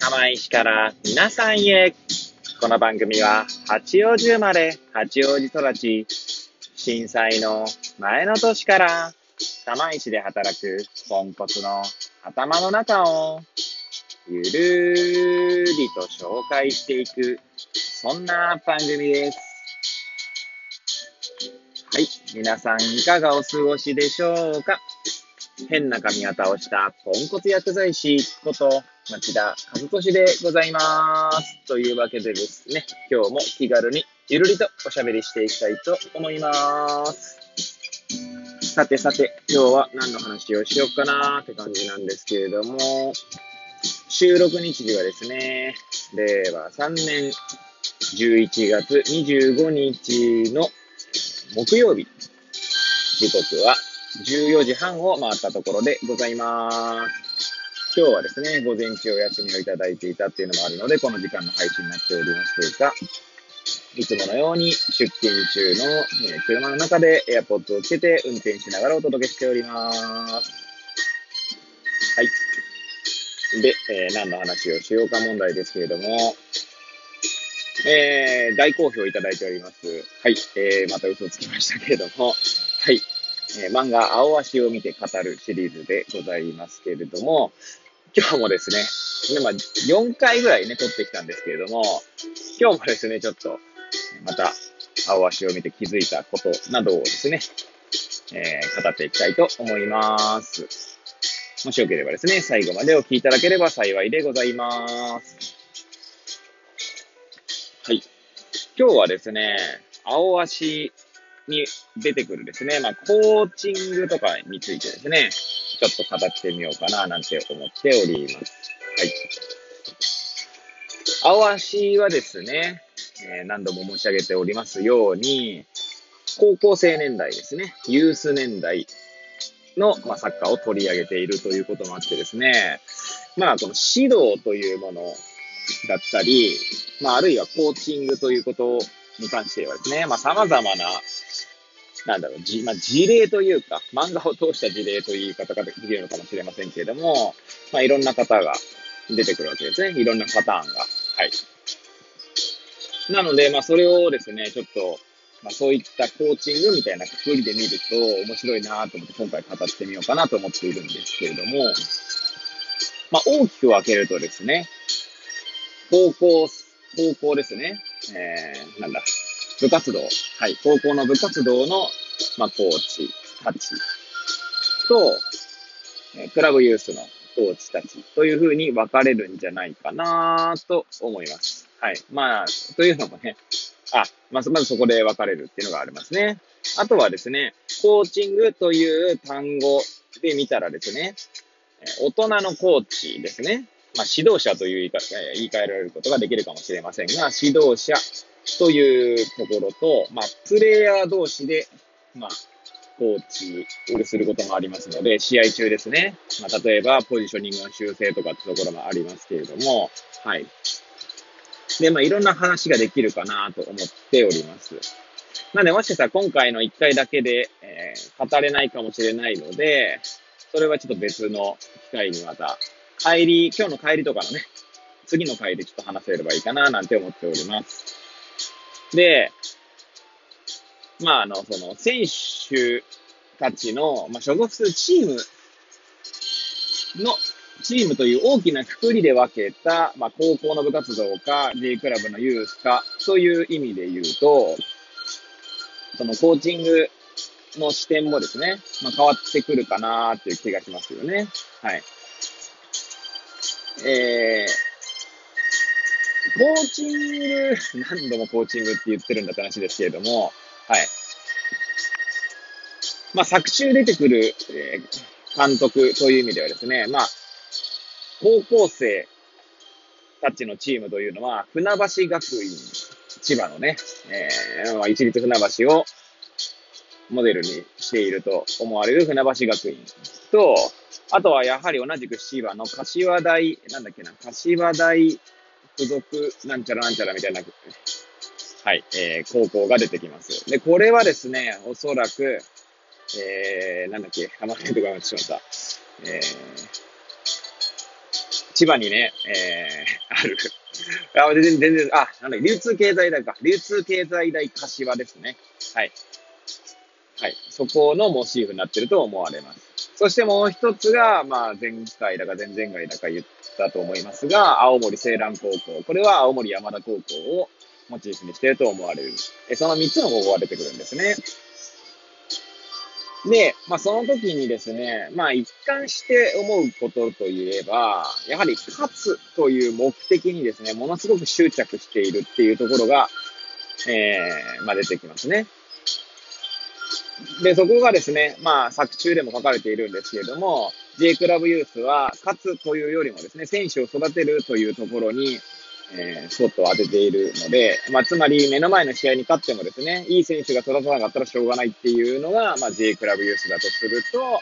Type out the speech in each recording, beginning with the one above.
釜石から皆さんへ。この番組は八王子生まれ、八王子育ち、震災の前の年から釜石で働くポンコツの頭の中をゆるーりと紹介していく、そんな番組です。はい。皆さんいかがお過ごしでしょうか？変な髪型をしたポンコツ薬剤師こと町田和俊でございます。というわけでですね、今日も気軽にゆるりとおしゃべりしていきたいと思います。さてさて、今日は何の話をしようかなーって感じなんですけれども、収録日時はですね、令和3年11月25日の木曜日、時刻は14時半を回ったところでございます。今日はですね、午前中お休みをいただいていたっていうのもあるので、この時間の配信になっておりますというか、いつものように出勤中の、え車の中で AirPods をつけて運転しながらお届けしております。はい。で、えー、何の話をしようか問題ですけれども、えー、大好評いただいております。はい。えー、また嘘つきましたけれども、はい。えー、漫画青足を見て語るシリーズでございますけれども、今日もですね、まあ、4回ぐらいね、撮ってきたんですけれども、今日もですね、ちょっと、また、青足を見て気づいたことなどをですね、えー、語っていきたいと思います。もしよければですね、最後までお聞きいただければ幸いでございます。はい。今日はですね、青足に出てくるですね、まあ、コーチングとかについてですね、ちょっと語ってみようかな、なんて思っております。はい。青足はですね、えー、何度も申し上げておりますように、高校生年代ですね、ユース年代の、まあ、サッカーを取り上げているということもあってですね、まあ、この指導というものだったり、まあ、あるいはコーチングということに関してはですね、まあ、様々ななんだろう、じ、まあ、事例というか、漫画を通した事例という言い方ができるのかもしれませんけれども、まあ、いろんな方が出てくるわけですね。いろんなパターンが。はい。なので、まあ、それをですね、ちょっと、まあ、そういったコーチングみたいなくくりで見ると面白いなと思って今回語ってみようかなと思っているんですけれども、まあ、大きく分けるとですね、高校、高校ですね、えー、なんだ、部活動、はい、高校の部活動の、まあ、コーチたちと、えクラブユースのコーチたちというふうに分かれるんじゃないかなと思います。はい。まあ、というのもね、あ、まず、まずそこで分かれるっていうのがありますね。あとはですね、コーチングという単語で見たらですね、大人のコーチですね。まあ、指導者という言い換えられることができるかもしれませんが、指導者というところと、まあ、プレイヤー同士で、まあ、コーチをすることもありますので、試合中ですね。まあ、例えば、ポジショニングの修正とかってところもありますけれども、はい。で、まあ、いろんな話ができるかなと思っております。なんで、もしかしたら今回の1回だけで、えー、語れないかもしれないので、それはちょっと別の機会にまた、帰り、今日の帰りとかのね、次の回でちょっと話せればいいかななんて思っております。で、まあ、あの、その、選手たちの、まあ、所属するチームの、チームという大きなくくりで分けた、まあ、高校の部活動か、J クラブのユースか、という意味で言うと、そのコーチングの視点もですね、まあ、変わってくるかなっていう気がしますよね。はい。えー、コーチング、何度もコーチングって言ってるんだって話ですけれども、はい。まあ、作中出てくる、えー、監督という意味ではですね、まあ、高校生たちのチームというのは、船橋学院、千葉のね、えー、一律船橋をモデルにしていると思われる船橋学院と、あとはやはり同じく千葉の柏大、なんだっけな、柏大付属なんちゃらなんちゃらみたいな、はい、えー、高校が出てきます。で、これはですね、おそらく、えー、なんだっけ、名前とかしまった。えー、千葉にね、えー、ある。あ、全然、全然、あ、なんだ、流通経済大か。流通経済大柏ですね。はい。はい。そこのモチーフになってると思われます。そしてもう一つが、まあ、前回だか前々回だか言ったと思いますが、青森青蘭高校。これは青森山田高校をモチーフにしていると思われる。えその3つの高校が出てくるんですね。で、まあ、その時にですね、まあ、一貫して思うことといえば、やはり勝つという目的にですね、ものすごく執着しているっていうところが、えー、まあ、出てきますね。で、そこがですね、まあ、作中でも書かれているんですけれども、J クラブユースは、勝つというよりもですね、選手を育てるというところに、えー、スポットを当てているので、まあ、つまり目の前の試合に勝ってもですね、いい選手が育たなかったらしょうがないっていうのが、まあ、J クラブユースだとすると、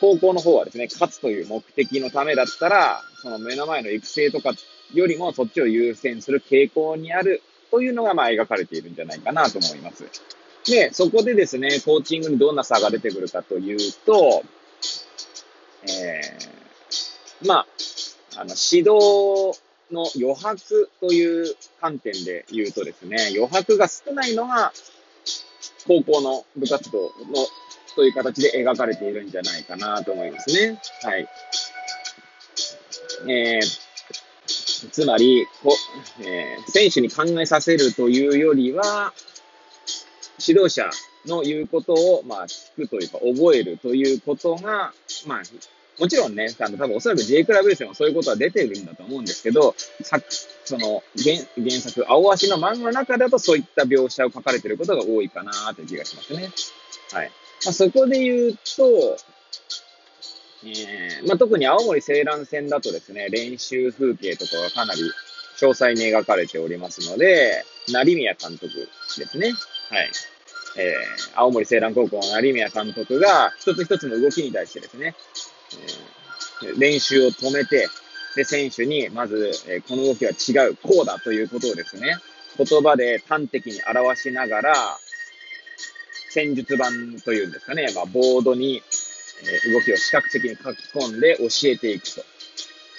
高校の方はですね、勝つという目的のためだったら、その目の前の育成とかよりもそっちを優先する傾向にあるというのが、まあ、描かれているんじゃないかなと思います。で、そこでですね、コーチングにどんな差が出てくるかというと、えー、まあ、あの、指導の余白という観点で言うとですね、余白が少ないのが、高校の部活動のという形で描かれているんじゃないかなと思いますね。はい。えー、つまり、こえー、選手に考えさせるというよりは、指導者の言うことを、まあ、聞くというか、覚えるということが、まあ、もちろんね、あの、多分おそらく J クラブでもそういうことは出てるんだと思うんですけど、さその原、原作、青足の漫画の中だとそういった描写を書かれてることが多いかなという気がしますね。はい。まあ、そこで言うと、えー、まあ、特に青森青蘭戦だとですね、練習風景とかがかなり詳細に描かれておりますので、成宮監督ですね。はい。えー、青森青蘭高校の成宮監督が一つ一つの動きに対してですね、えー、練習を止めて、で、選手に、まず、えー、この動きは違う、こうだということをですね、言葉で端的に表しながら、戦術版というんですかね、まあ、ボードに、え、動きを視覚的に書き込んで教えていく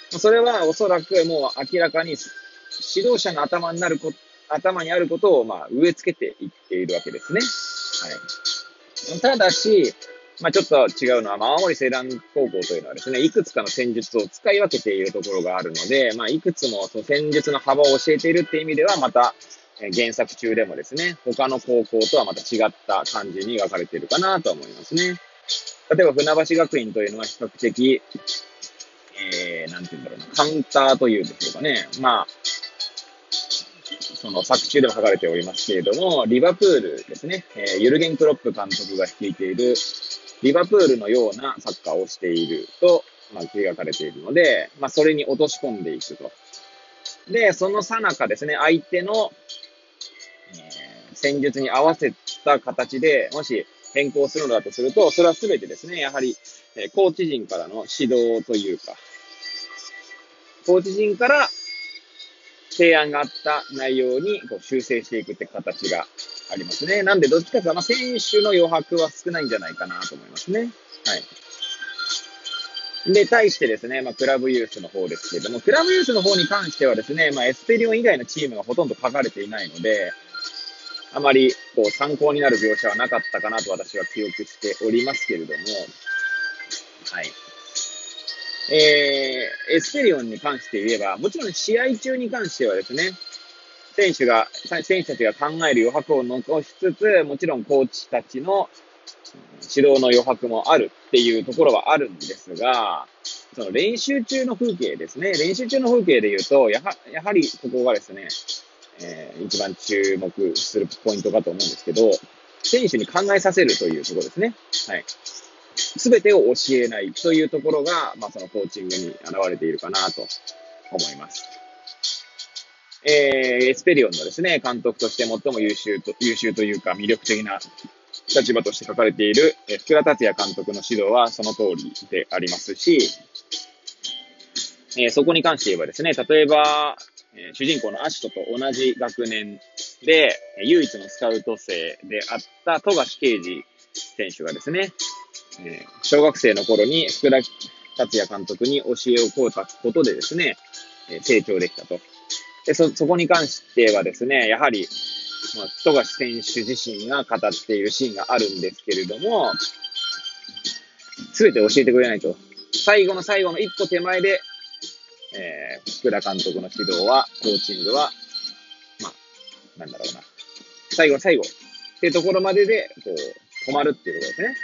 と。それはおそらくもう明らかに指導者の頭になること頭にあることを、まあ、植え付けていっているわけですね。はい。ただし、まあ、ちょっと違うのは、まあ、青森青蘭高校というのはですね、いくつかの戦術を使い分けているところがあるので、まあ、いくつもその戦術の幅を教えているっていう意味では、また、原作中でもですね、他の高校とはまた違った感じに分かれているかなと思いますね。例えば、船橋学院というのは比較的、えー、なんて言うんだろうな、カウンターというんでしょうかね。まあ、その作中でも書かれておりますけれども、リバプールですね、えー、ユルゲン・クロップ監督が率いているリバプールのようなサッカーをしていると、まあ、描かれているので、まあ、それに落とし込んでいくと。で、そのさなかですね、相手の、えー、戦術に合わせた形で、もし変更するのだとすると、それはすべてですね、やはり、えー、コーチ陣からの指導というか、コーチ陣から提案があった内容にこう修正していくって形がありますね。なんで、どっちかというと、選手の余白は少ないんじゃないかなと思いますね。はい。で、対してですね、まあ、クラブユースの方ですけれども、クラブユースの方に関してはですね、まあ、エスペリオン以外のチームがほとんど書かれていないので、あまりこう参考になる描写はなかったかなと私は記憶しておりますけれども、はい。えー、エスペリオンに関して言えば、もちろん試合中に関してはですね、選手が、選手たちが考える余白を残しつつ、もちろんコーチたちの指導の余白もあるっていうところはあるんですが、その練習中の風景ですね。練習中の風景で言うと、やはやはりここがですね、えー、一番注目するポイントかと思うんですけど、選手に考えさせるというところですね。はい。すべてを教えないというところが、まあ、そのコーチングに現れているかなと思います。えー、エスペリオンのですね、監督として最も優秀と、優秀というか魅力的な立場として書かれている、え福田達也監督の指導はその通りでありますし、えー、そこに関して言えばですね、例えば、えー、主人公のアシトと同じ学年で、唯一のスカウト生であった富樫啓治選手がですね、えー、小学生の頃に福田達也監督に教えをこうたことでですね、え成長できたと。で、そ、そこに関してはですね、やはり、まあ、富樫選手自身が語っているシーンがあるんですけれども、すべて教えてくれないと。最後の最後の一歩手前で、えー、福田監督の指導は、コーチングは、まあ、なんだろうな。最後の最後っていうところまでで、こう、止まるっていうところですね。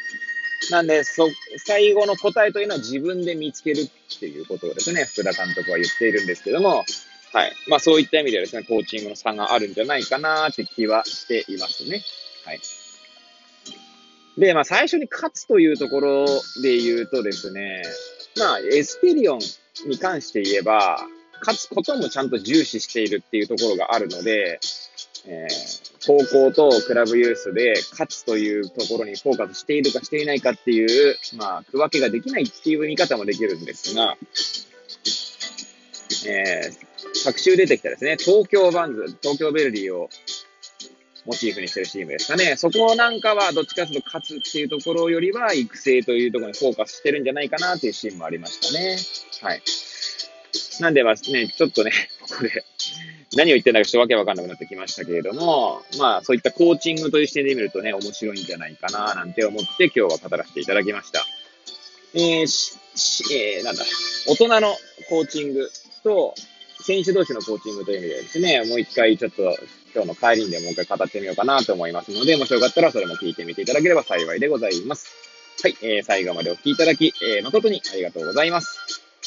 なんで、そ、最後の答えというのは自分で見つけるっていうことをですね、福田監督は言っているんですけども、はい。まあそういった意味ではですね、コーチングの差があるんじゃないかなって気はしていますね。はい。で、まあ最初に勝つというところで言うとですね、まあエスペリオンに関して言えば、勝つこともちゃんと重視しているっていうところがあるので、えー、高校とクラブユースで勝つというところにフォーカスしているかしていないかっていう、まあ、区分けができないっていう見方もできるんですが、えー、昨週出てきたですね、東京バンズ、東京ベルディをモチーフにしてるチームですかね。そこなんかはどっちかというと勝つっていうところよりは育成というところにフォーカスしてるんじゃないかなっていうシーンもありましたね。はい。なんでまあね、ちょっとね、ここで何を言ってんだかちょっとわけわかんなくなってきましたけれども、まあそういったコーチングという視点で見るとね、面白いんじゃないかななんて思って今日は語らせていただきました。えー、し、しえー、なんだ、大人のコーチングと、選手同士のコーチングという意味でですね、もう一回ちょっと今日の帰りにでもう一回語ってみようかなと思いますので、もしよかったらそれも聞いてみていただければ幸いでございます。はい、えー、最後までお聞きいただき、えー、誠にありがとうございます。